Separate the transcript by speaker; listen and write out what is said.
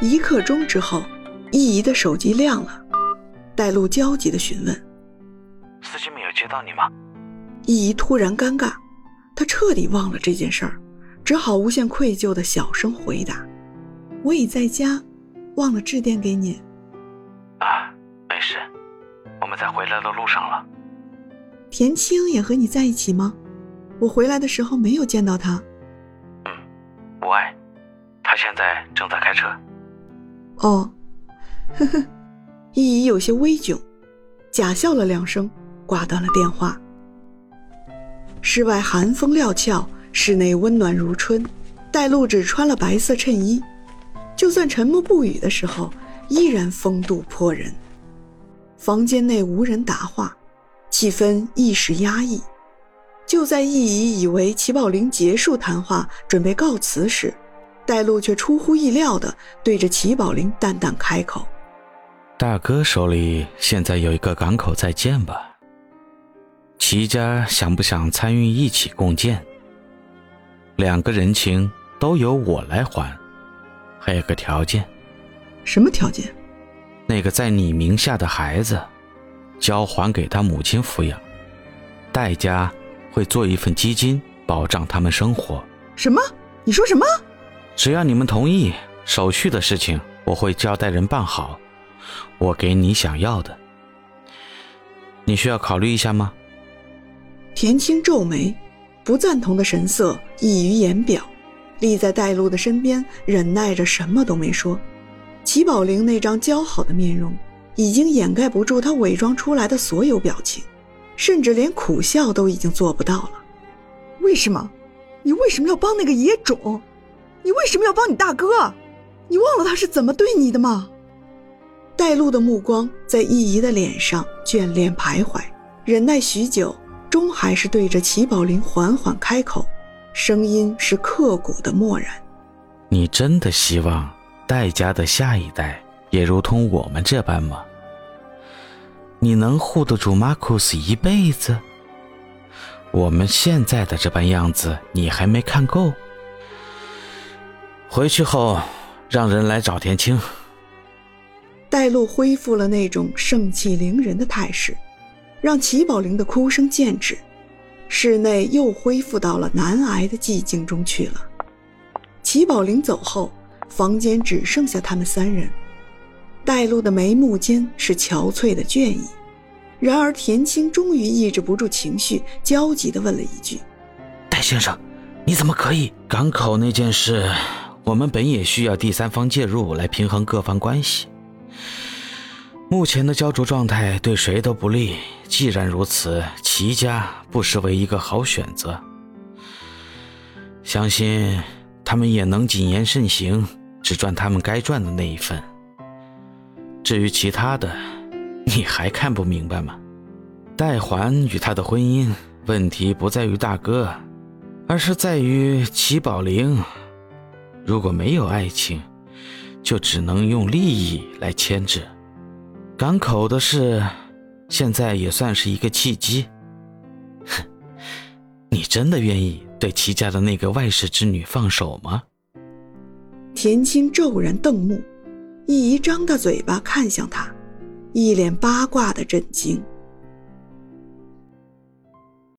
Speaker 1: 一刻钟之后，易仪的手机亮了，戴露焦急地询问：“
Speaker 2: 司机没有接到你吗？”
Speaker 1: 易仪突然尴尬，她彻底忘了这件事儿，只好无限愧疚地小声回答：“我已在家，忘了致电给你。”
Speaker 2: 啊，没事，我们在回来的路上了。
Speaker 1: 田青也和你在一起吗？我回来的时候没有见到他。
Speaker 2: 正在开车。
Speaker 1: 哦，呵呵，依依有些微窘，假笑了两声，挂断了电话。室外寒风料峭，室内温暖如春。戴露只穿了白色衬衣，就算沉默不语的时候，依然风度颇人。房间内无人答话，气氛一时压抑。就在易仪以为齐宝林结束谈话，准备告辞时，戴露却出乎意料的对着齐宝林淡淡开口：“
Speaker 3: 大哥手里现在有一个港口在建吧？齐家想不想参与一起共建？两个人情都由我来还，还有个条件。
Speaker 1: 什么条件？
Speaker 3: 那个在你名下的孩子，交还给他母亲抚养，代家会做一份基金，保障他们生活。
Speaker 1: 什么？你说什么？
Speaker 3: 只要你们同意，手续的事情我会交代人办好。我给你想要的，你需要考虑一下吗？
Speaker 1: 田青皱眉，不赞同的神色溢于言表，立在戴露的身边，忍耐着什么都没说。齐宝玲那张姣好的面容，已经掩盖不住她伪装出来的所有表情，甚至连苦笑都已经做不到了。
Speaker 4: 为什么？你为什么要帮那个野种？你为什么要帮你大哥？你忘了他是怎么对你的吗？
Speaker 1: 带路的目光在易仪的脸上眷恋徘徊，忍耐许久，终还是对着齐宝林缓缓开口，声音是刻骨的漠然：“
Speaker 3: 你真的希望戴家的下一代也如同我们这般吗？你能护得住马库斯一辈子？我们现在的这般样子，你还没看够？”回去后，让人来找田青。
Speaker 1: 戴路恢复了那种盛气凌人的态势，让齐宝玲的哭声渐止，室内又恢复到了难挨的寂静中去了。齐宝玲走后，房间只剩下他们三人。戴路的眉目间是憔悴的倦意，然而田青终于抑制不住情绪，焦急地问了一句：“
Speaker 3: 戴先生，你怎么可以？港口那件事？”我们本也需要第三方介入来平衡各方关系。目前的焦灼状态对谁都不利。既然如此，齐家不失为一个好选择。相信他们也能谨言慎行，只赚他们该赚的那一份。至于其他的，你还看不明白吗？戴环与他的婚姻问题不在于大哥，而是在于齐宝玲。如果没有爱情，就只能用利益来牵制。港口的事，现在也算是一个契机。哼，你真的愿意对齐家的那个外室之女放手吗？
Speaker 1: 田青骤然瞪目，一张大嘴巴看向他，一脸八卦的震惊。